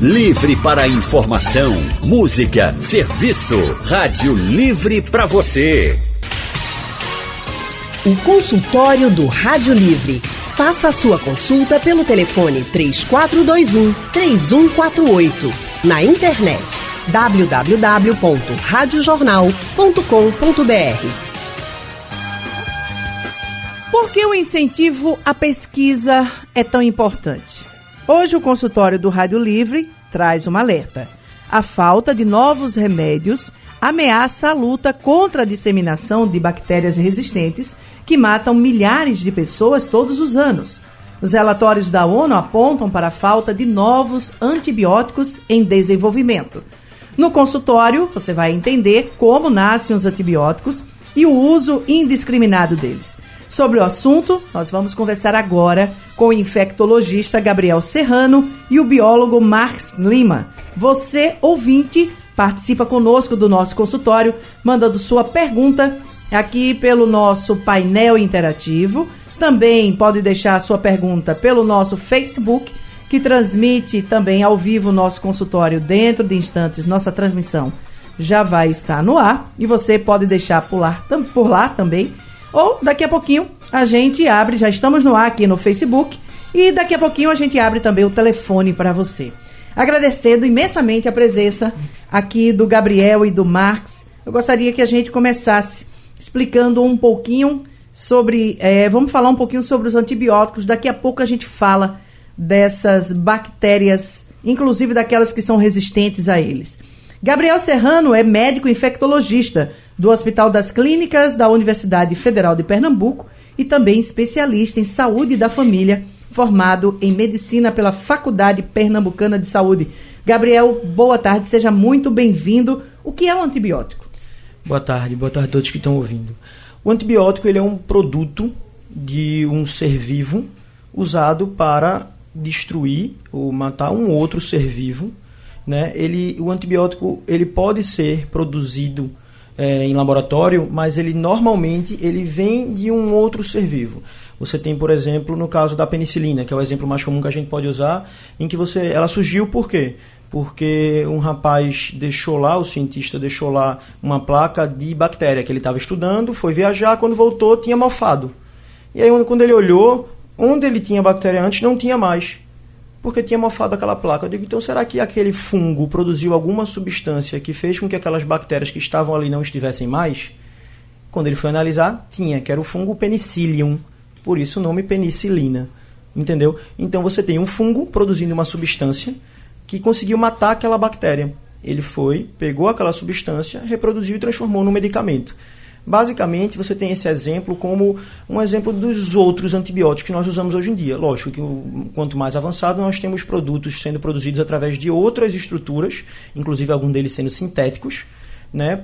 Livre para informação, música, serviço. Rádio Livre para você. O consultório do Rádio Livre. Faça a sua consulta pelo telefone 3421 3148. Na internet www.radiojornal.com.br. Por que o incentivo à pesquisa é tão importante? Hoje o consultório do Rádio Livre traz um alerta. A falta de novos remédios ameaça a luta contra a disseminação de bactérias resistentes que matam milhares de pessoas todos os anos. Os relatórios da ONU apontam para a falta de novos antibióticos em desenvolvimento. No consultório, você vai entender como nascem os antibióticos e o uso indiscriminado deles. Sobre o assunto, nós vamos conversar agora com o infectologista Gabriel Serrano e o biólogo Marx Lima. Você, ouvinte, participa conosco do nosso consultório, mandando sua pergunta aqui pelo nosso painel interativo. Também pode deixar sua pergunta pelo nosso Facebook, que transmite também ao vivo o nosso consultório dentro de instantes. Nossa transmissão já vai estar no ar e você pode deixar por lá, por lá também ou daqui a pouquinho a gente abre, já estamos no ar aqui no Facebook, e daqui a pouquinho a gente abre também o telefone para você. Agradecendo imensamente a presença aqui do Gabriel e do Marx. Eu gostaria que a gente começasse explicando um pouquinho sobre. É, vamos falar um pouquinho sobre os antibióticos. Daqui a pouco a gente fala dessas bactérias, inclusive daquelas que são resistentes a eles. Gabriel Serrano é médico infectologista do Hospital das Clínicas da Universidade Federal de Pernambuco e também especialista em saúde da família, formado em medicina pela Faculdade Pernambucana de Saúde. Gabriel, boa tarde, seja muito bem-vindo. O que é um antibiótico? Boa tarde, boa tarde a todos que estão ouvindo. O antibiótico ele é um produto de um ser vivo usado para destruir ou matar um outro ser vivo. Né? Ele, o antibiótico ele pode ser produzido é, em laboratório, mas ele normalmente ele vem de um outro ser vivo. Você tem, por exemplo, no caso da penicilina, que é o exemplo mais comum que a gente pode usar, em que você, ela surgiu por quê? Porque um rapaz deixou lá, o cientista deixou lá uma placa de bactéria que ele estava estudando, foi viajar, quando voltou tinha mofado. E aí quando ele olhou, onde ele tinha bactéria antes não tinha mais porque tinha mofado aquela placa. Eu digo, então será que aquele fungo produziu alguma substância que fez com que aquelas bactérias que estavam ali não estivessem mais? Quando ele foi analisar, tinha, que era o fungo penicillium, por isso o nome penicilina. Entendeu? Então você tem um fungo produzindo uma substância que conseguiu matar aquela bactéria. Ele foi, pegou aquela substância, reproduziu e transformou num medicamento. Basicamente, você tem esse exemplo como um exemplo dos outros antibióticos que nós usamos hoje em dia. Lógico que quanto mais avançado, nós temos produtos sendo produzidos através de outras estruturas, inclusive algum deles sendo sintéticos, né,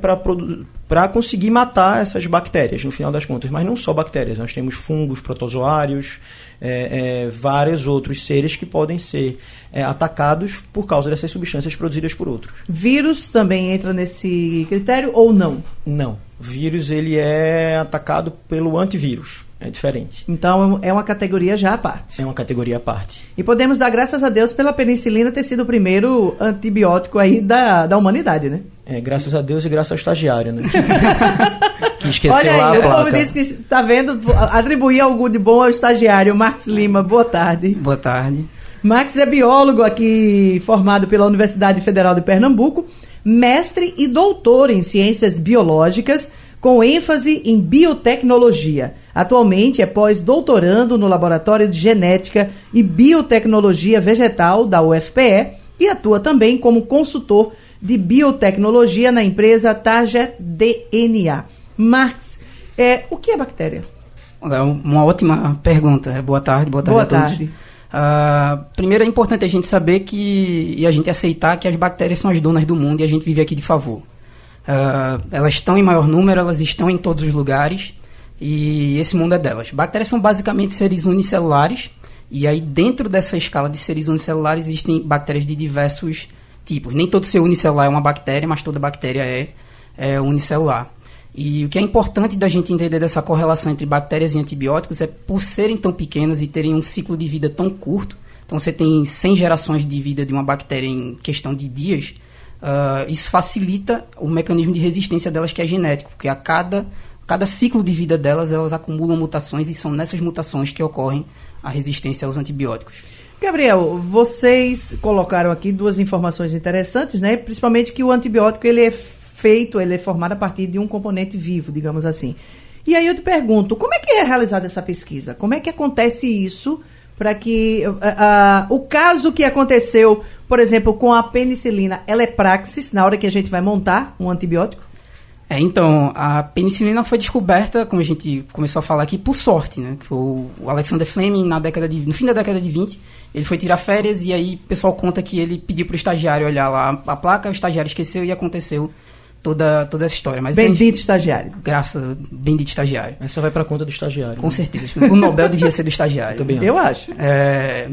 para conseguir matar essas bactérias, no final das contas. Mas não só bactérias, nós temos fungos, protozoários, é, é, vários outros seres que podem ser é, atacados por causa dessas substâncias produzidas por outros. Vírus também entra nesse critério ou não? Não. Vírus ele é atacado pelo antivírus. É diferente. Então é uma categoria já à parte. É uma categoria à parte. E podemos dar graças a Deus pela penicilina ter sido o primeiro antibiótico aí da, da humanidade, né? É, graças a Deus e graças ao estagiário, né? que esqueceu Olha aí, lá a o placa. povo disse que está vendo, atribuir algo de bom ao estagiário. Max Lima, boa tarde. Boa tarde. Max é biólogo aqui, formado pela Universidade Federal de Pernambuco, mestre e doutor em ciências biológicas, com ênfase em biotecnologia. Atualmente é pós-doutorando no Laboratório de Genética e Biotecnologia Vegetal da UFPE e atua também como consultor de biotecnologia na empresa Target DNA. Marx, é, o que é bactéria? Uma ótima pergunta. Boa tarde, boa tarde Boa a todos. tarde. Uh, primeiro é importante a gente saber que e a gente aceitar que as bactérias são as donas do mundo e a gente vive aqui de favor. Uh, elas estão em maior número, elas estão em todos os lugares e esse mundo é delas. Bactérias são basicamente seres unicelulares e aí dentro dessa escala de seres unicelulares existem bactérias de diversos tipos. Nem todo ser unicelular é uma bactéria, mas toda bactéria é, é unicelular. E o que é importante da gente entender dessa correlação entre bactérias e antibióticos é por serem tão pequenas e terem um ciclo de vida tão curto, Então você tem 100 gerações de vida de uma bactéria em questão de dias. Uh, isso facilita o mecanismo de resistência delas que é genético, porque a cada, cada ciclo de vida delas, elas acumulam mutações e são nessas mutações que ocorrem a resistência aos antibióticos. Gabriel, vocês colocaram aqui duas informações interessantes, né? Principalmente que o antibiótico ele é feito, ele é formado a partir de um componente vivo, digamos assim. E aí eu te pergunto, como é que é realizada essa pesquisa? Como é que acontece isso para que uh, uh, o caso que aconteceu, por exemplo, com a penicilina, ela é praxis na hora que a gente vai montar um antibiótico? É, então, a penicilina foi descoberta, como a gente começou a falar aqui, por sorte, né? O Alexander Fleming, na década de, no fim da década de 20, ele foi tirar férias e aí o pessoal conta que ele pediu para o estagiário olhar lá a placa, o estagiário esqueceu e aconteceu toda, toda essa história. Mas bendito estagiário. Graças, bendito estagiário. Essa vai para conta do estagiário. Com né? certeza. O Nobel devia ser do estagiário. Também Eu acho. É,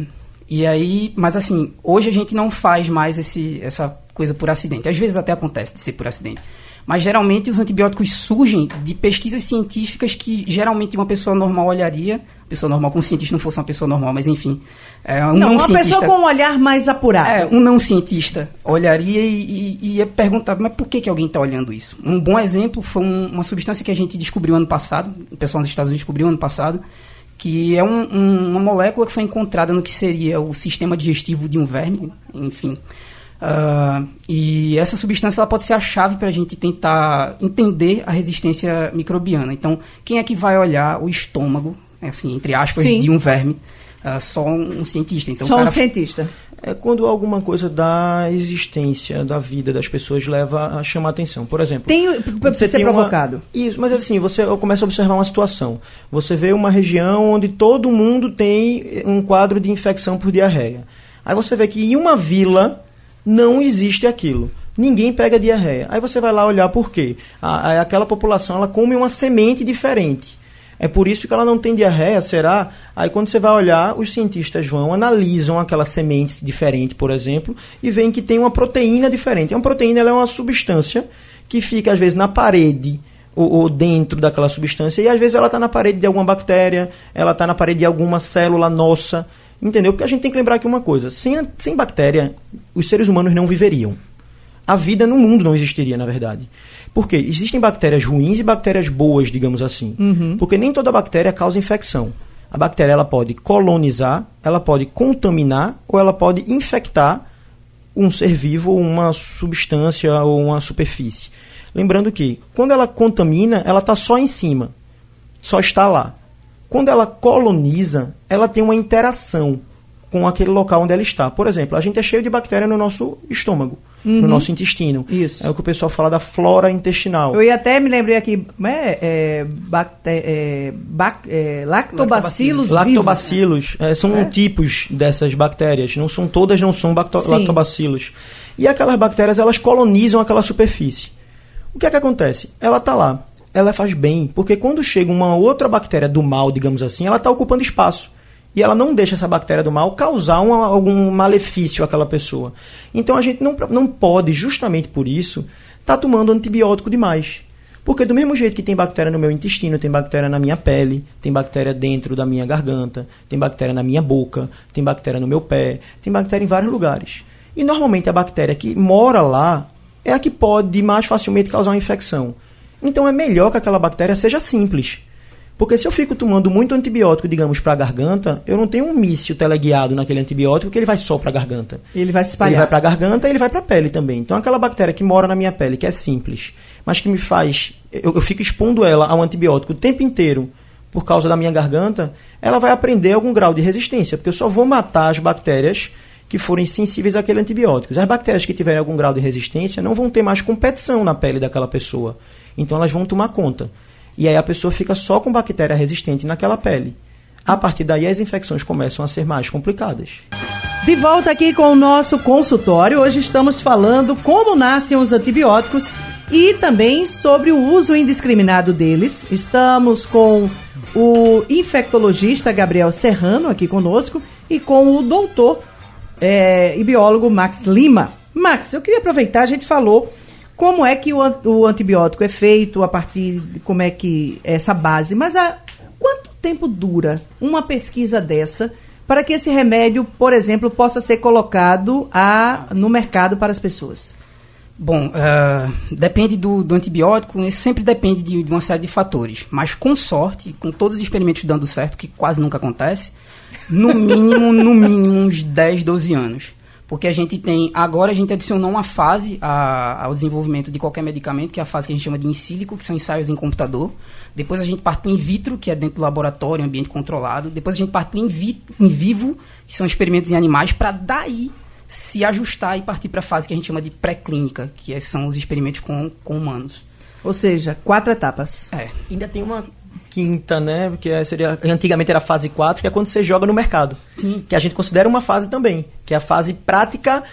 e aí, mas assim, hoje a gente não faz mais esse, essa coisa por acidente. Às vezes até acontece de ser por acidente. Mas geralmente os antibióticos surgem de pesquisas científicas que geralmente uma pessoa normal olharia. Pessoa normal, como cientista não fosse uma pessoa normal, mas enfim. É, um não, não uma cientista, pessoa com um olhar mais apurado. É, um não cientista olharia e, e, e ia perguntar, mas por que, que alguém está olhando isso? Um bom exemplo foi um, uma substância que a gente descobriu ano passado, o pessoal nos Estados Unidos descobriu ano passado, que é um, um, uma molécula que foi encontrada no que seria o sistema digestivo de um verme, enfim. Uh, e essa substância ela pode ser a chave para a gente tentar entender a resistência microbiana. Então, quem é que vai olhar o estômago, assim, entre aspas, Sim. de um verme? Uh, só um, cientista. Então, só cara... um cientista. É quando alguma coisa da existência, da vida das pessoas leva a chamar atenção. Por exemplo, tem, você ser tem provocado. Uma... Isso, mas assim, você começa a observar uma situação. Você vê uma região onde todo mundo tem um quadro de infecção por diarreia. Aí você vê que em uma vila não existe aquilo. Ninguém pega diarreia. Aí você vai lá olhar por quê. A, aquela população ela come uma semente diferente. É por isso que ela não tem diarreia, será? Aí quando você vai olhar, os cientistas vão, analisam aquela semente diferente, por exemplo, e veem que tem uma proteína diferente. Uma proteína é uma substância que fica, às vezes, na parede ou, ou dentro daquela substância, e às vezes ela está na parede de alguma bactéria, ela está na parede de alguma célula nossa. Entendeu? Porque a gente tem que lembrar aqui uma coisa: sem, sem bactéria, os seres humanos não viveriam. A vida no mundo não existiria, na verdade. Porque existem bactérias ruins e bactérias boas, digamos assim. Uhum. Porque nem toda bactéria causa infecção. A bactéria ela pode colonizar, ela pode contaminar ou ela pode infectar um ser vivo, uma substância ou uma superfície. Lembrando que quando ela contamina, ela está só em cima, só está lá. Quando ela coloniza, ela tem uma interação com aquele local onde ela está. Por exemplo, a gente é cheio de bactéria no nosso estômago, uhum. no nosso intestino. Isso. É o que o pessoal fala da flora intestinal. Eu ia até me lembrei aqui, é, é, é, é, lactobacilos. Lactobacilos é, são é? tipos dessas bactérias. Não são todas, não são lactobacilos. E aquelas bactérias elas colonizam aquela superfície. O que é que acontece? Ela está lá ela faz bem, porque quando chega uma outra bactéria do mal, digamos assim, ela está ocupando espaço. E ela não deixa essa bactéria do mal causar uma, algum malefício àquela pessoa. Então a gente não, não pode, justamente por isso, estar tá tomando antibiótico demais. Porque do mesmo jeito que tem bactéria no meu intestino, tem bactéria na minha pele, tem bactéria dentro da minha garganta, tem bactéria na minha boca, tem bactéria no meu pé, tem bactéria em vários lugares. E normalmente a bactéria que mora lá é a que pode mais facilmente causar uma infecção. Então é melhor que aquela bactéria seja simples. Porque se eu fico tomando muito antibiótico, digamos, para a garganta, eu não tenho um míssil teleguiado naquele antibiótico que ele vai só para a garganta. Ele vai se espalhar. Ele vai para a garganta e ele vai para a pele também. Então aquela bactéria que mora na minha pele, que é simples, mas que me faz... Eu, eu fico expondo ela ao antibiótico o tempo inteiro por causa da minha garganta, ela vai aprender algum grau de resistência, porque eu só vou matar as bactérias que forem sensíveis àquele antibiótico. As bactérias que tiverem algum grau de resistência não vão ter mais competição na pele daquela pessoa. Então elas vão tomar conta. E aí a pessoa fica só com bactéria resistente naquela pele. A partir daí as infecções começam a ser mais complicadas. De volta aqui com o nosso consultório, hoje estamos falando como nascem os antibióticos e também sobre o uso indiscriminado deles. Estamos com o infectologista Gabriel Serrano aqui conosco e com o doutor é, e biólogo Max Lima. Max, eu queria aproveitar, a gente falou como é que o, o antibiótico é feito, a partir de como é que é essa base. Mas há, quanto tempo dura uma pesquisa dessa para que esse remédio, por exemplo, possa ser colocado a, no mercado para as pessoas? Bom, uh, depende do, do, antibiótico, isso sempre depende de, de, uma série de fatores. Mas com sorte, com todos os experimentos dando certo, que quase nunca acontece, no mínimo, no mínimo uns 10, 12 anos. Porque a gente tem, agora a gente adicionou uma fase a, ao desenvolvimento de qualquer medicamento, que é a fase que a gente chama de in silico, que são ensaios em computador. Depois a gente parte para o in vitro, que é dentro do laboratório, ambiente controlado. Depois a gente parte para o in, in vivo, que são experimentos em animais, para daí se ajustar e partir para a fase que a gente chama de pré-clínica, que é, são os experimentos com, com humanos. Ou seja, quatro etapas. É. Ainda tem uma quinta, né? Que é, seria, antigamente era a fase 4, que é quando você joga no mercado. Sim. Que a gente considera uma fase também, que é a fase prática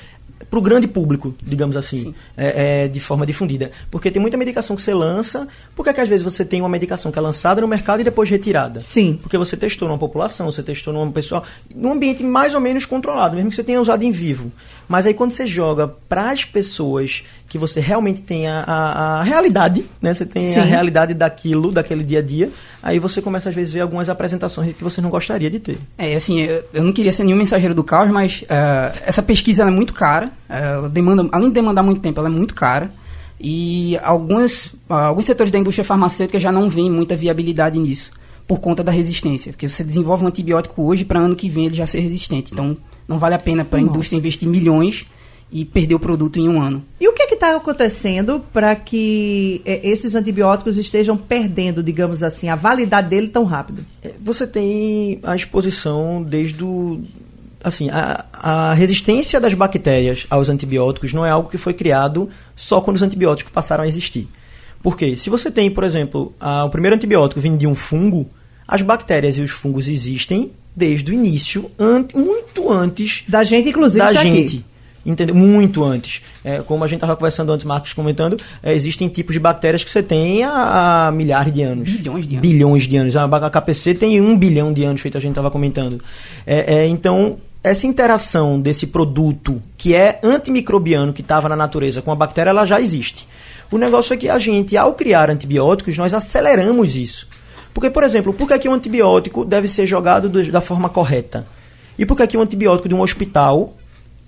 para o grande público, digamos assim, é, é, de forma difundida. Porque tem muita medicação que você lança, por que, é que às vezes você tem uma medicação que é lançada no mercado e depois retirada? Sim. Porque você testou numa população, você testou numa pessoa, num ambiente mais ou menos controlado, mesmo que você tenha usado em vivo. Mas aí quando você joga para as pessoas que você realmente tem a, a, a realidade, né? Você tem Sim. a realidade daquilo, daquele dia a dia, aí você começa às vezes a ver algumas apresentações que você não gostaria de ter. É, assim, eu, eu não queria ser nenhum mensageiro do caos, mas uh, essa pesquisa é muito cara, uh, demanda, além de demandar muito tempo, ela é muito cara. E alguns, uh, alguns setores da indústria farmacêutica já não veem muita viabilidade nisso, por conta da resistência. Porque você desenvolve um antibiótico hoje, para ano que vem ele já ser resistente. Então, não vale a pena para a indústria investir milhões e perder o produto em um ano. E o que é está acontecendo para que é, esses antibióticos estejam perdendo, digamos assim, a validade dele tão rápido? É, você tem a exposição desde o assim, a, a, resistência das bactérias aos antibióticos não é algo que foi criado só quando os antibióticos passaram a existir. Porque se você tem, por exemplo, a, o primeiro antibiótico vindo de um fungo, as bactérias e os fungos existem desde o início, an muito antes da gente, inclusive, da gente. Aqui entendeu? Muito antes. É, como a gente estava conversando antes, Marcos comentando, é, existem tipos de bactérias que você tem há, há, milhares de anos. Bilhões de anos. Bilhões de anos. A KPC tem um bilhão de anos, feito a gente estava comentando. É, é, então, essa interação desse produto que é antimicrobiano, que estava na natureza, com a bactéria, ela já existe. O negócio é que a gente, ao criar antibióticos, nós aceleramos isso. Porque, por exemplo, por que, é que um antibiótico deve ser jogado do, da forma correta? E por que, é que um antibiótico de um hospital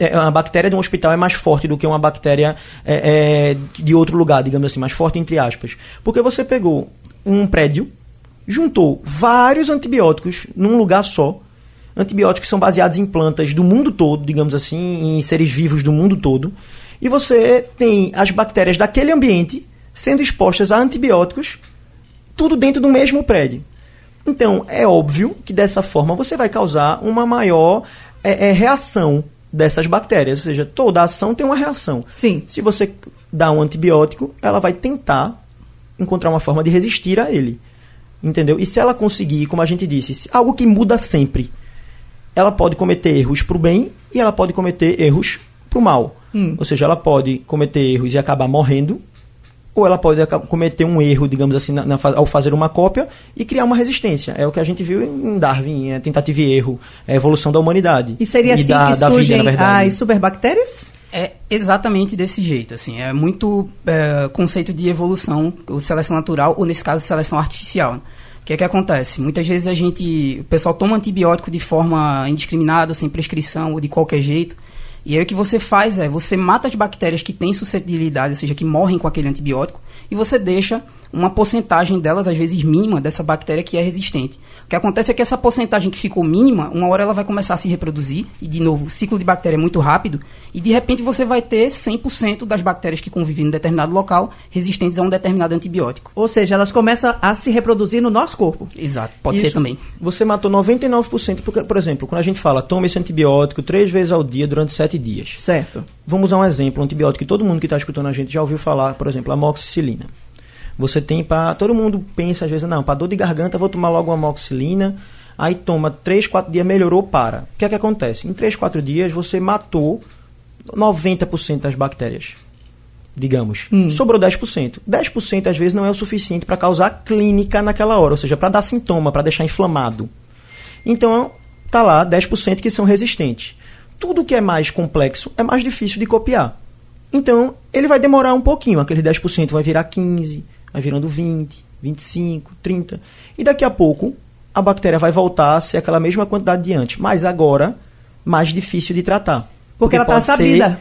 é, a bactéria de um hospital é mais forte do que uma bactéria é, é, de outro lugar, digamos assim, mais forte entre aspas. Porque você pegou um prédio, juntou vários antibióticos num lugar só, antibióticos que são baseados em plantas do mundo todo, digamos assim, em seres vivos do mundo todo, e você tem as bactérias daquele ambiente sendo expostas a antibióticos, tudo dentro do mesmo prédio. Então, é óbvio que dessa forma você vai causar uma maior é, é, reação dessas bactérias. Ou seja, toda ação tem uma reação. Sim. Se você dá um antibiótico, ela vai tentar encontrar uma forma de resistir a ele. Entendeu? E se ela conseguir, como a gente disse, algo que muda sempre, ela pode cometer erros para o bem e ela pode cometer erros para o mal. Hum. Ou seja, ela pode cometer erros e acabar morrendo, ou ela pode cometer um erro, digamos assim, na, na, ao fazer uma cópia e criar uma resistência. É o que a gente viu em Darwin, é tentativa e erro, é a evolução da humanidade. E seria e assim da, que da surgem vida, as superbactérias? É exatamente desse jeito, assim, é muito é, conceito de evolução, ou seleção natural, ou nesse caso, seleção artificial. O que é que acontece? Muitas vezes a gente, o pessoal toma antibiótico de forma indiscriminada, sem prescrição ou de qualquer jeito, e aí o que você faz é, você mata as bactérias que têm suscetibilidade, ou seja, que morrem com aquele antibiótico, e você deixa uma porcentagem delas, às vezes mínima, dessa bactéria que é resistente. O que acontece é que essa porcentagem que ficou mínima, uma hora ela vai começar a se reproduzir, e de novo, o ciclo de bactéria é muito rápido, e de repente você vai ter 100% das bactérias que convivem em determinado local resistentes a um determinado antibiótico. Ou seja, elas começam a se reproduzir no nosso corpo. Exato, pode Isso, ser também. Você matou 99%, porque, por exemplo, quando a gente fala, tome esse antibiótico três vezes ao dia durante sete dias. Certo. Vamos usar um exemplo, um antibiótico que todo mundo que está escutando a gente já ouviu falar, por exemplo, a amoxicilina. Você tem para. Todo mundo pensa às vezes, não, para dor de garganta vou tomar logo uma amoxicilina. Aí toma 3, 4 dias, melhorou, para. O que é que acontece? Em 3, 4 dias você matou 90% das bactérias. Digamos. Hum. Sobrou 10%. 10% às vezes não é o suficiente para causar clínica naquela hora, ou seja, para dar sintoma, para deixar inflamado. Então, tá lá 10% que são resistentes. Tudo que é mais complexo é mais difícil de copiar. Então, ele vai demorar um pouquinho, aquele 10% vai virar 15, vai virando 20, 25, 30. E daqui a pouco, a bactéria vai voltar a ser aquela mesma quantidade de antes, mas agora mais difícil de tratar. Porque, porque ela está sabida.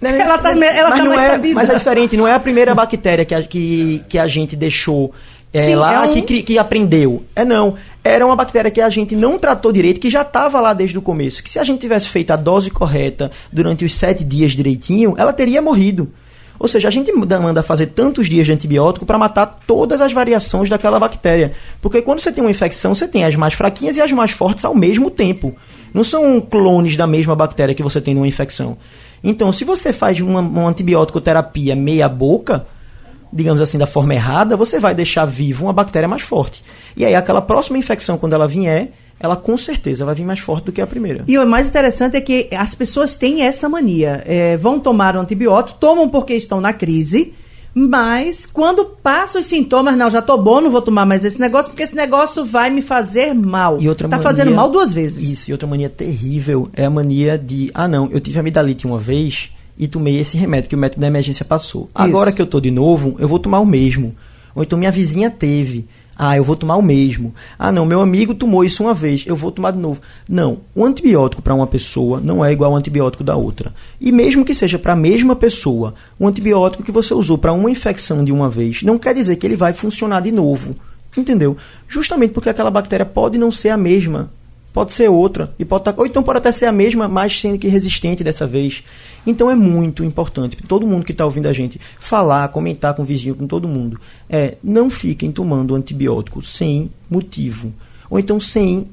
Né, ela está ela tá mais é, sabida. Mas é diferente, não é a primeira bactéria que a, que, que a gente deixou é, Sim, lá, é um... que, que aprendeu. É não. Era uma bactéria que a gente não tratou direito, que já estava lá desde o começo. Que se a gente tivesse feito a dose correta durante os sete dias direitinho, ela teria morrido. Ou seja, a gente manda fazer tantos dias de antibiótico para matar todas as variações daquela bactéria. Porque quando você tem uma infecção, você tem as mais fraquinhas e as mais fortes ao mesmo tempo. Não são clones da mesma bactéria que você tem numa infecção. Então, se você faz uma, uma antibiótico terapia meia boca, digamos assim, da forma errada, você vai deixar vivo uma bactéria mais forte. E aí, aquela próxima infecção, quando ela vier, ela com certeza vai vir mais forte do que a primeira. E o mais interessante é que as pessoas têm essa mania. É, vão tomar o antibiótico, tomam porque estão na crise, mas quando passam os sintomas, não, já tô bom, não vou tomar mais esse negócio, porque esse negócio vai me fazer mal. E outra tá mania, fazendo mal duas vezes. Isso, e outra mania terrível é a mania de, ah não, eu tive amidalite uma vez e tomei esse remédio que o médico da emergência passou. Isso. Agora que eu tô de novo, eu vou tomar o mesmo. Ou então minha vizinha teve. Ah, eu vou tomar o mesmo. Ah, não, meu amigo tomou isso uma vez, eu vou tomar de novo. Não, o antibiótico para uma pessoa não é igual ao antibiótico da outra. E mesmo que seja para a mesma pessoa, o antibiótico que você usou para uma infecção de uma vez não quer dizer que ele vai funcionar de novo. Entendeu? Justamente porque aquela bactéria pode não ser a mesma pode ser outra e pode tá, ou então pode até ser a mesma, mas sendo que resistente dessa vez. Então é muito importante todo mundo que está ouvindo a gente falar, comentar com o vizinho, com todo mundo, é não fiquem tomando antibiótico sem motivo ou então sem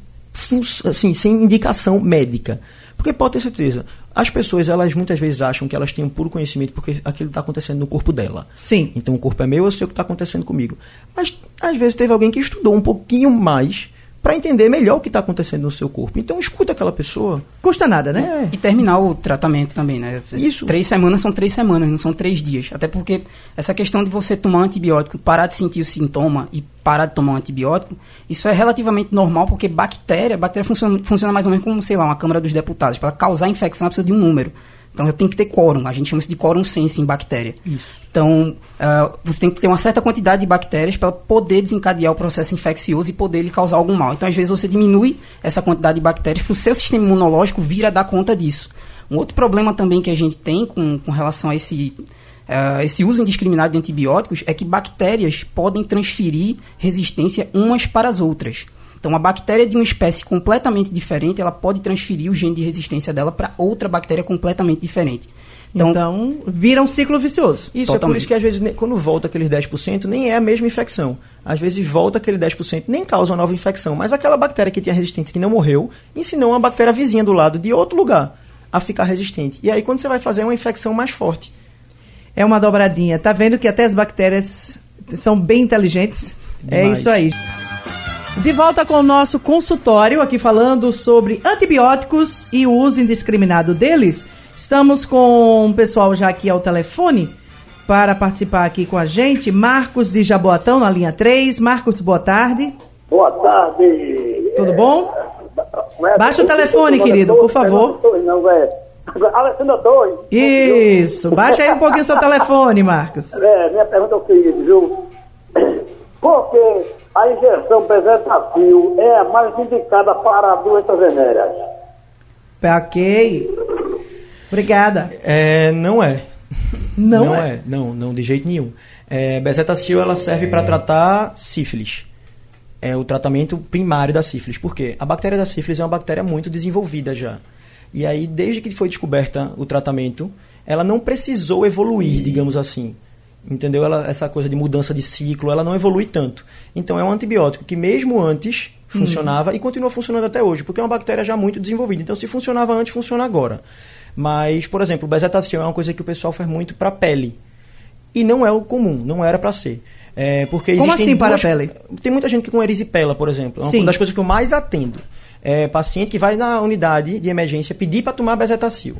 assim, sem indicação médica, porque pode ter certeza as pessoas, elas muitas vezes acham que elas têm um puro conhecimento porque aquilo está acontecendo no corpo dela. Sim. Então o corpo é meu, eu sei o que está acontecendo comigo. Mas às vezes teve alguém que estudou um pouquinho mais para entender melhor o que está acontecendo no seu corpo. Então escuta aquela pessoa. Custa nada, né? É. E terminar o tratamento também, né? Isso. Três semanas são três semanas, não são três dias. Até porque essa questão de você tomar um antibiótico, parar de sentir o sintoma e parar de tomar um antibiótico, isso é relativamente normal, porque bactéria, bactéria funciona, funciona mais ou menos como, sei lá, uma Câmara dos Deputados. Para causar infecção, ela precisa de um número. Então tem que ter quórum, a gente chama isso de quórum sense em bactéria. Isso. Então uh, você tem que ter uma certa quantidade de bactérias para poder desencadear o processo infeccioso e poder lhe causar algum mal. Então às vezes você diminui essa quantidade de bactérias para o seu sistema imunológico vir a dar conta disso. Um outro problema também que a gente tem com, com relação a esse, uh, esse uso indiscriminado de antibióticos é que bactérias podem transferir resistência umas para as outras. Então, uma bactéria de uma espécie completamente diferente, ela pode transferir o gene de resistência dela para outra bactéria completamente diferente. Então, então, vira um ciclo vicioso. Isso, Totalmente. é por isso que às vezes, quando volta aqueles 10%, nem é a mesma infecção. Às vezes volta aquele 10%, nem causa uma nova infecção, mas aquela bactéria que tinha resistência, que não morreu, ensinou uma bactéria vizinha do lado, de outro lugar, a ficar resistente. E aí, quando você vai fazer é uma infecção mais forte. É uma dobradinha. Tá vendo que até as bactérias são bem inteligentes? É Demais. É isso aí. De volta com o nosso consultório, aqui falando sobre antibióticos e o uso indiscriminado deles. Estamos com o pessoal já aqui ao telefone para participar aqui com a gente. Marcos de Jaboatão, na linha 3. Marcos, boa tarde. Boa tarde. Tudo bom? É, Baixa o telefone, querido, por favor. Não, é. Alessandra Torres. Isso, baixa aí um pouquinho o seu telefone, Marcos. É, minha pergunta é o seguinte, viu? Por que a injeção bezetacil é a mais indicada para doenças venéreas. Ok. Obrigada. É, não é. Não, não é? é? Não, não, de jeito nenhum. É, bezetacil ela serve para tratar sífilis. É o tratamento primário da sífilis. Por quê? A bactéria da sífilis é uma bactéria muito desenvolvida já. E aí, desde que foi descoberta o tratamento, ela não precisou evoluir, digamos assim entendeu? Ela, essa coisa de mudança de ciclo, ela não evolui tanto. Então é um antibiótico que mesmo antes funcionava uhum. e continua funcionando até hoje, porque é uma bactéria já muito desenvolvida. Então se funcionava antes, funciona agora. Mas, por exemplo, o bezetacil é uma coisa que o pessoal faz muito para pele. E não é o comum, não era para ser. É, porque Como assim duas... para a pele? Tem muita gente que com erisipela, por exemplo. É uma Sim. das coisas que eu mais atendo. É paciente que vai na unidade de emergência pedir para tomar bezetacil.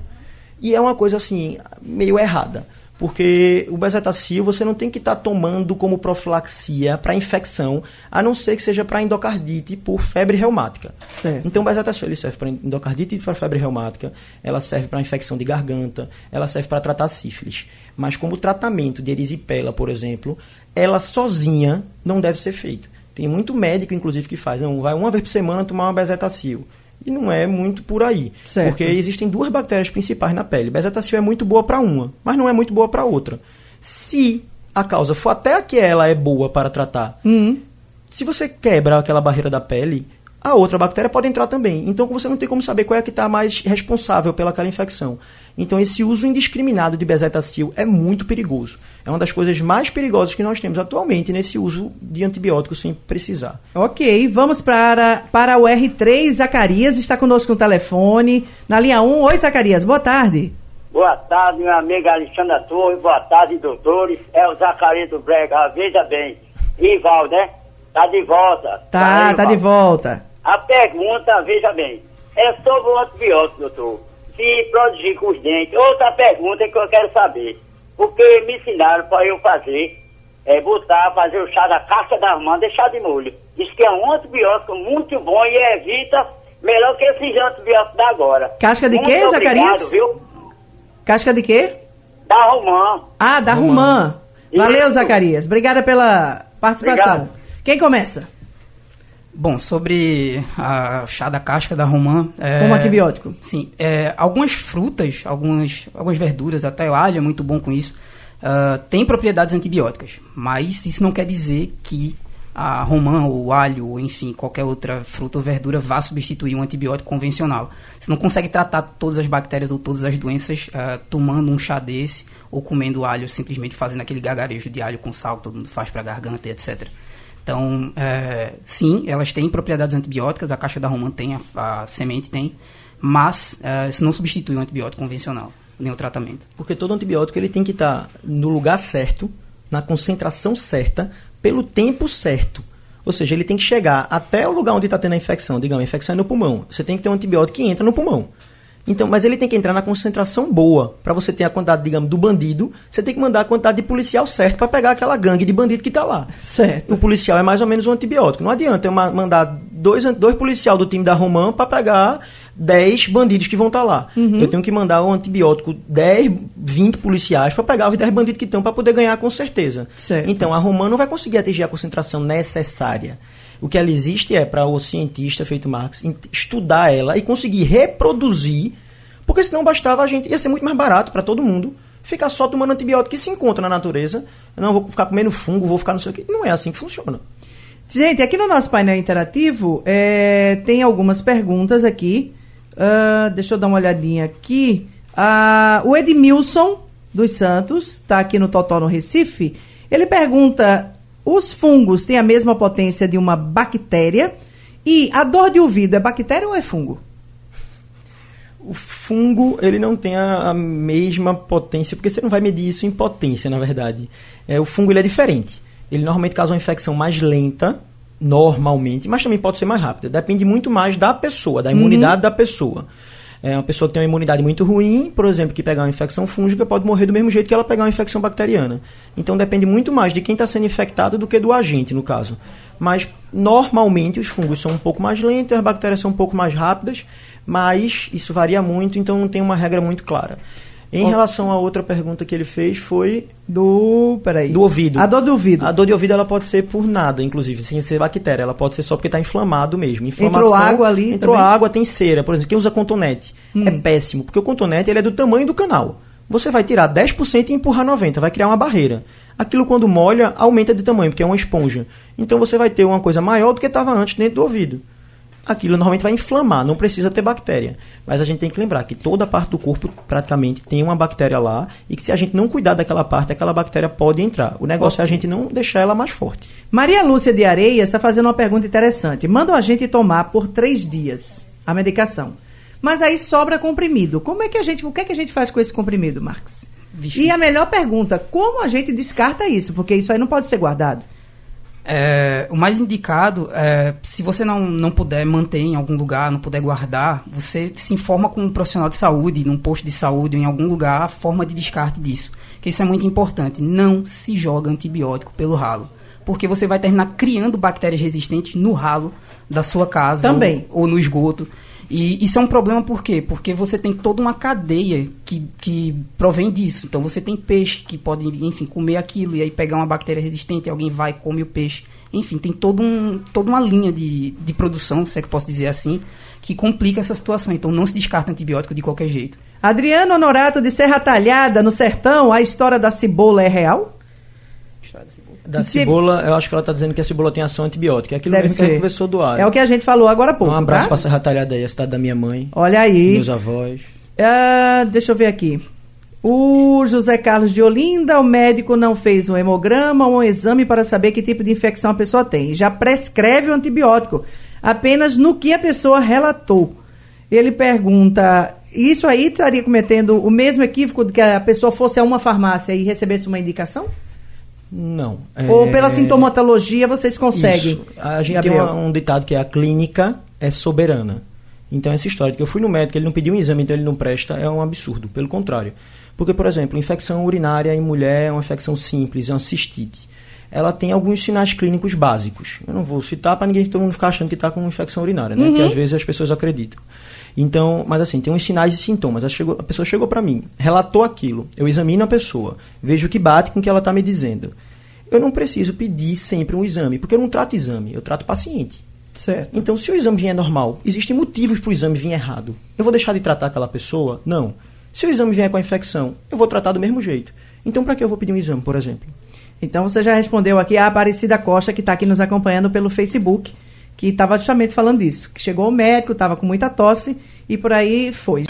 E é uma coisa assim, meio errada porque o bezetacil você não tem que estar tá tomando como profilaxia para infecção, a não ser que seja para endocardite por febre reumática. Certo. Então o bezetacil ele serve para endocardite e para febre reumática, ela serve para infecção de garganta, ela serve para tratar sífilis. Mas como tratamento de erisipela, por exemplo, ela sozinha não deve ser feita. Tem muito médico, inclusive, que faz. Não, vai uma vez por semana tomar uma bezetacil. E não é muito por aí. Certo. Porque existem duas bactérias principais na pele. Bezetacil é muito boa para uma, mas não é muito boa para outra. Se a causa for até a que ela é boa para tratar, Hum. se você quebra aquela barreira da pele, a outra bactéria pode entrar também. Então você não tem como saber qual é a que está mais responsável pelaquela infecção. Então esse uso indiscriminado de bezetacil é muito perigoso. É uma das coisas mais perigosas que nós temos atualmente nesse uso de antibióticos sem precisar. Ok, vamos para, para o R3. Zacarias está conosco no telefone. Na linha 1. Oi, Zacarias, boa tarde. Boa tarde, minha amiga Alexandra Torres. Boa tarde, doutores. É o Zacarias do Brega. Veja bem. Rival, né? Tá de volta. Tá, tá de Rival. volta. A pergunta, veja bem, é sobre o antibiótico, doutor. Se produzir com os dentes. Outra pergunta que eu quero saber. Porque me ensinaram para eu fazer, é botar, fazer o chá da casca da romã, deixar de molho. Diz que é um antibiótico muito bom e evita melhor que esses antibióticos da agora. Casca de Muito quê, Zacarias? viu? Casca de quê? Da romã. Ah, da Rumã. Valeu, Isso. Zacarias. Obrigada pela participação. Obrigado. Quem começa? Bom, sobre a chá da casca da romã... É, Como antibiótico. Sim. é, algumas frutas, algumas, algumas verduras, até o alho é muito bom com isso, ah, tem propriedades antibióticas. Mas isso não quer dizer que a romã, ou o alho, ou enfim, qualquer outra fruta ou verdura vá substituir um antibiótico convencional. Você não consegue tratar todas as bactérias ou todas as doenças ah, tomando um chá desse ou comendo alho, simplesmente fazendo aquele gargarejo de alho com sal que todo mundo faz para garganta e etc. Então, é, sim, elas têm propriedades antibióticas, a caixa da romã tem, a, a semente tem, mas é, isso não substitui um antibiótico convencional, nem o tratamento. Porque todo antibiótico ele tem que estar no lugar certo, na concentração certa, pelo tempo certo. Ou seja, ele tem que chegar até o lugar onde está tendo a infecção. Digamos, a infecção é no pulmão. Você tem que ter um antibiótico que entra no pulmão. Então, mas ele tem que entrar na concentração boa. Para você ter a quantidade, digamos, do bandido, você tem que mandar a quantidade de policial certo para pegar aquela gangue de bandido que está lá. Certo. O policial é mais ou menos um antibiótico. Não adianta eu ma- mandar dois, dois policial do time da Romã para pegar 10 bandidos que vão estar lá. Eu tenho que mandar um antibiótico 10, 20 policiais para pegar os 10 bandidos que estão para poder ganhar com certeza. Certo. Então a Romã não vai conseguir atingir a concentração necessária. O que ela existe é para o cientista feito Marx estudar ela e conseguir reproduzir, porque senão bastava a gente ia ser muito mais barato para todo mundo ficar só tomando antibiótico que se encontra na natureza. Eu não vou ficar comendo fungo, vou ficar não sei o quê. Não é assim que funciona. Gente, aqui no nosso painel interativo é, tem algumas perguntas aqui. Ah, deixa eu dar uma olhadinha aqui. Ah, o Edmilson dos Santos, está aqui no Totó no Recife. Ele pergunta: os fungos têm a mesma potência de uma bactéria? E a dor de ouvido é bactéria ou é fungo? O fungo, ele não tem a, a mesma potência, porque você não vai medir isso em potência, na verdade. É, o fungo, ele é diferente. Ele normalmente causa uma infecção mais lenta, normalmente, mas também pode ser mais rápida. Depende muito mais da pessoa, da imunidade da pessoa. É, uma pessoa que tem uma imunidade muito ruim, por exemplo, que pegar uma infecção fúngica, pode morrer do mesmo jeito que ela pegar uma infecção bacteriana. Então depende muito mais de quem está sendo infectado do que do agente, no caso. Mas normalmente os fungos são um pouco mais lentos, as bactérias são um pouco mais rápidas, mas isso varia muito, então não tem uma regra muito clara. Em relação à outra pergunta que ele fez, foi Do. Peraí. do ouvido. A dor do ouvido. A dor de ouvido ela pode ser por nada, inclusive, sem ser bactéria. Ela pode ser só porque está inflamado mesmo. Inflamação, Entrou água ali Entrou também? água, tem cera. Por exemplo, quem usa cotonete é péssimo, porque o cotonete ele é do tamanho do canal. Você vai tirar 10% e empurrar 90%, vai criar uma barreira. Aquilo quando molha, aumenta de tamanho, porque é uma esponja. Então você vai ter uma coisa maior do que estava antes dentro do ouvido. Aquilo normalmente vai inflamar, não precisa ter bactéria. Mas a gente tem que lembrar que toda parte do corpo praticamente tem uma bactéria lá e que se a gente não cuidar daquela parte, aquela bactéria pode entrar. O negócio é a gente não deixar ela mais forte. Maria Lúcia de Areias está fazendo uma pergunta interessante. Mandam a gente tomar por três dias a medicação. Mas aí sobra comprimido. Como é que a gente. O que é que a gente faz com esse comprimido, Marcos? Vixe. E a melhor pergunta, como a gente descarta isso? Porque isso aí não pode ser guardado. É, o mais indicado é, se você não, não puder manter em algum lugar, não puder guardar, você se informa com um profissional de saúde, num posto de saúde ou em algum lugar, a forma de descarte disso. Que isso é muito importante. Não se joga antibiótico pelo ralo. Porque você vai terminar criando bactérias resistentes no ralo da sua casa Também. Ou, ou no esgoto. E isso é um problema por quê? Porque você tem toda uma cadeia que, que provém disso. Então você tem peixe que pode, enfim, comer aquilo e aí pegar uma bactéria resistente e alguém vai e come o peixe. Enfim, tem todo um, toda uma linha de, de produção, se é que posso dizer assim, que complica essa situação. Então não se descarta antibiótico de qualquer jeito. Adriano Honorato de Serra Talhada, no Sertão, a história da cibola é real? Da cebola, eu acho que ela está dizendo que a cebola tem ação antibiótica. É aquilo Deve mesmo que a ser. gente conversou do ar. É o que a gente falou agora há pouco. Um abraço tá? para Serra Talhada aí, a cidade da minha mãe, Olha aí. meus avós. Ah, deixa eu ver aqui. O José Carlos de Olinda, o médico não fez um hemograma ou um exame para saber que tipo de infecção a pessoa tem. Já prescreve o antibiótico, apenas no que a pessoa relatou. Ele pergunta: isso aí estaria cometendo o mesmo equívoco de que a pessoa fosse a uma farmácia e recebesse uma indicação? Não. Ou é- pela sintomatologia vocês conseguem? Isso. A gente Gabriel? tem um ditado que é a clínica é soberana. Então essa história de que eu fui no médico, ele não pediu um exame, então ele não presta, é um absurdo. Pelo contrário. Porque, por exemplo, infecção urinária em mulher é uma infecção simples, é uma cistite. Ela tem alguns sinais clínicos básicos. Eu não vou citar para ninguém todo mundo ficar achando que está com infecção urinária, né? Que às vezes as pessoas acreditam. Então, mas assim, tem uns sinais e sintomas. Ela chegou- a pessoa chegou para mim, relatou aquilo. Eu examino a pessoa, vejo que bate com o que ela está me dizendo. Eu não preciso pedir sempre um exame, porque eu não trato exame, eu trato paciente. Certo. Então, se o exame vier normal, existem motivos para o exame vir errado. Eu vou deixar de tratar aquela pessoa? Não. Se o exame vier com a infecção, eu vou tratar do mesmo jeito. Então, para que eu vou pedir um exame, por exemplo? Então você já respondeu aqui a Aparecida Costa, que está aqui nos acompanhando pelo Facebook, que estava justamente falando disso. Que chegou o médico, estava com muita tosse e por aí foi.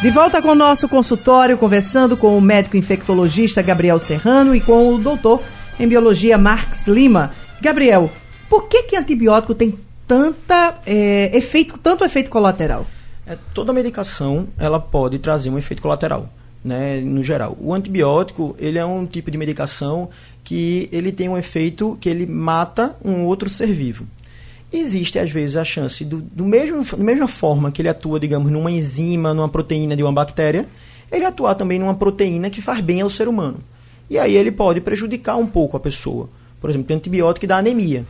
De volta com o nosso consultório, conversando com o médico infectologista Gabriel Serrano e com o doutor em biologia Marx Lima. Gabriel, por que que antibiótico tem tanta eh, efeito, tanto efeito colateral? É, toda medicação ela pode trazer um efeito colateral, né, no geral. O antibiótico ele é um tipo de medicação que ele tem um efeito que ele mata um outro ser vivo. Existe às vezes a chance do, do mesmo da mesma forma que ele atua, digamos, numa enzima, numa proteína de uma bactéria, ele atuar também numa proteína que faz bem ao ser humano. E aí ele pode prejudicar um pouco a pessoa. Por exemplo, tem antibiótico que dá anemia.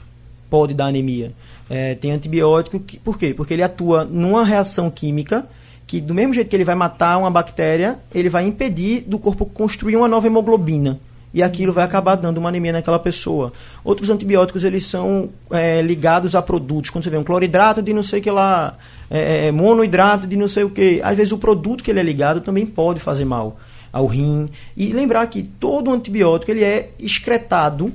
Pode dar anemia. É, tem antibiótico que. Por quê? Porque ele atua numa reação química que, do mesmo jeito que ele vai matar uma bactéria, ele vai impedir do corpo construir uma nova hemoglobina. E aquilo vai acabar dando uma anemia naquela pessoa. Outros antibióticos, eles são é, ligados a produtos. Quando você vê um cloridrato de não sei o que lá, é, é, monoidrato de não sei o que. Às vezes o produto que ele é ligado também pode fazer mal ao rim. E lembrar que todo antibiótico ele é excretado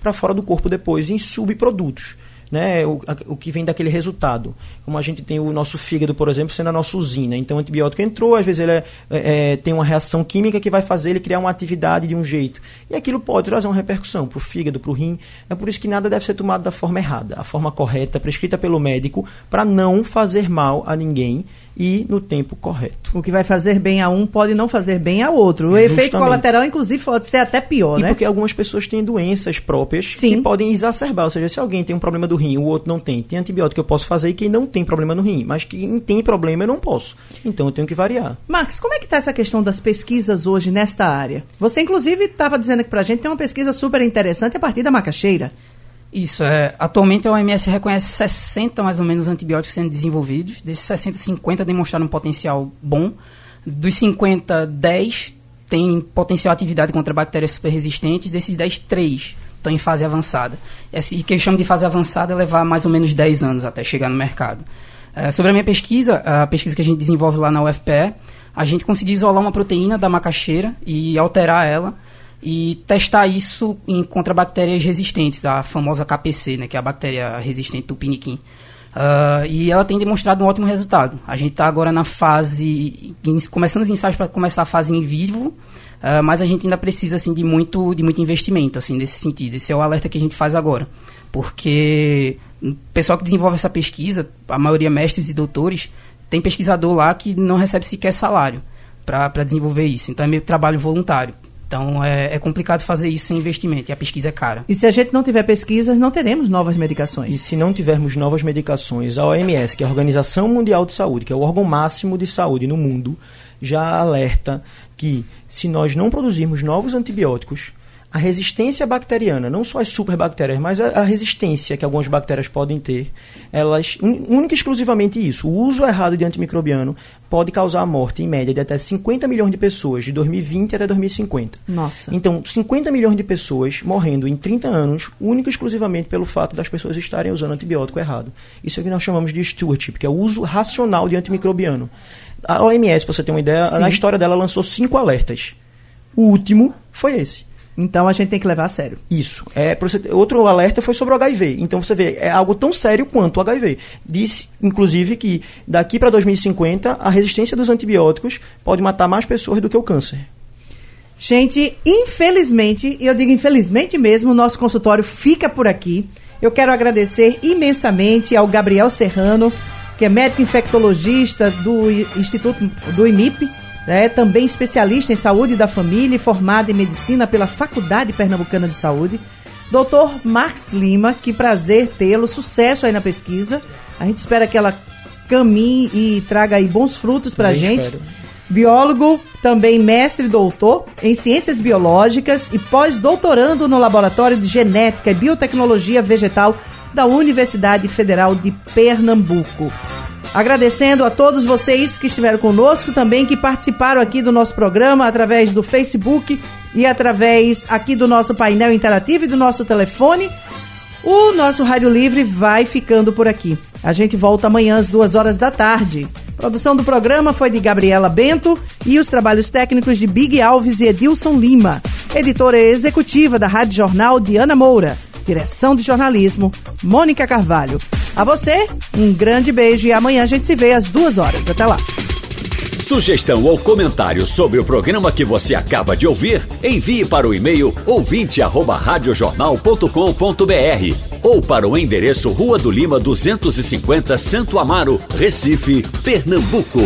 para fora do corpo depois em subprodutos. Né, o, o que vem daquele resultado. Como a gente tem o nosso fígado, por exemplo, sendo a nossa usina. Então o antibiótico entrou, às vezes ele é- é- é, tem uma reação química que vai fazer ele criar uma atividade de um jeito. E aquilo pode trazer uma repercussão para o fígado, para o rim. É por isso que nada deve ser tomado da forma errada. A forma correta, prescrita pelo médico, para não fazer mal a ninguém e no tempo correto. O que vai fazer bem a um pode não fazer bem ao outro. O efeito Justamente. colateral, inclusive, pode ser até pior, E né? porque algumas pessoas têm doenças próprias Sim. que podem exacerbar. Ou seja, se alguém tem um problema do rim e o outro não tem, tem antibiótico que eu posso fazer e quem não tem problema no rim. Mas quem tem problema eu não posso. Então eu tenho que variar. Marcos, como é que está essa questão das pesquisas hoje nesta área? Você, inclusive, estava dizendo aqui pra gente tem uma pesquisa super interessante a partir da macaxeira. Isso, é, atualmente a OMS reconhece 60 mais ou menos antibióticos sendo desenvolvidos. Desses 60, 50 demonstraram um potencial bom. Dos 50, 10 têm potencial atividade contra bactérias super resistentes. Desses 10, 3 estão em fase avançada. Esse que eu chamo de fase avançada é levar mais ou menos 10 anos até chegar no mercado. É, sobre a minha pesquisa, a pesquisa que a gente desenvolve lá na UFPE, a gente conseguiu isolar uma proteína da macaxeira e alterar ela e testar isso em, contra bactérias resistentes, a famosa KPC, né, que é a bactéria resistente do piniquim. Ah, e ela tem demonstrado um ótimo resultado. A gente está agora na fase, começando os ensaios para começar a fase em vivo, ah, mas a gente ainda precisa assim de muito, de muito investimento assim nesse sentido. Esse é o alerta que a gente faz agora, porque o pessoal que desenvolve essa pesquisa, a maioria mestres e doutores, tem pesquisador lá que não recebe sequer salário para desenvolver isso. Então é meio trabalho voluntário. Então é, é complicado fazer isso sem investimento e a pesquisa é cara. E se a gente não tiver pesquisas, não teremos novas medicações. E se não tivermos novas medicações, a OMS, que é a Organização Mundial de Saúde, que é o órgão máximo de saúde no mundo, já alerta que se nós não produzirmos novos antibióticos, a resistência bacteriana, não só as superbactérias, mas a, a, resistência que algumas bactérias podem ter, elas, un, única e exclusivamente isso, o uso errado de antimicrobiano pode causar a morte, em média, de até 50 milhões de pessoas, de 2020 até 2050. Nossa. Então, 50 milhões de pessoas morrendo em 30 anos, única e exclusivamente pelo fato das pessoas estarem usando antibiótico errado. Isso é o que nós chamamos de stewardship, que é o uso racional de antimicrobiano. A OMS, para você ter uma ideia, Sim. na história dela lançou cinco alertas. O último foi esse. Então a gente tem que levar a sério. Isso. É, outro alerta foi sobre o HIV. Então você vê, é algo tão sério quanto o HIV. Disse, inclusive, que daqui para 2050 a resistência dos antibióticos pode matar mais pessoas do que o câncer. Gente, infelizmente, e eu digo infelizmente mesmo, o nosso consultório fica por aqui. Eu quero agradecer imensamente ao Gabriel Serrano, que é médico infectologista do Instituto do IMIP, é também especialista em saúde da família e formado em medicina pela Faculdade Pernambucana de Saúde. Doutor Marx Lima, que prazer tê-lo, sucesso aí na pesquisa. A gente espera que ela caminhe e traga aí bons frutos para a gente. Espero. Biólogo, também mestre e doutor em ciências biológicas e pós-doutorando no Laboratório de Genética e Biotecnologia Vegetal da Universidade Federal de Pernambuco. Agradecendo a todos vocês que estiveram conosco também, que participaram aqui do nosso programa através do Facebook e através aqui do nosso painel interativo e do nosso telefone. O nosso Rádio Livre vai ficando por aqui. A gente volta amanhã às duas horas da tarde. A produção do programa foi de Gabriela Bento e os trabalhos técnicos de Big Alves e Edilson Lima. Editora executiva da Rádio Jornal, Diana Moura. Direção de jornalismo, Mônica Carvalho. A você, um grande beijo e amanhã a gente se vê às duas horas. Até lá. Sugestão ou comentário sobre o programa que você acaba de ouvir, envie para o e-mail ouvinte@radiojornal.com.br ou para o endereço Rua do Lima 250, Santo Amaro, Recife, Pernambuco.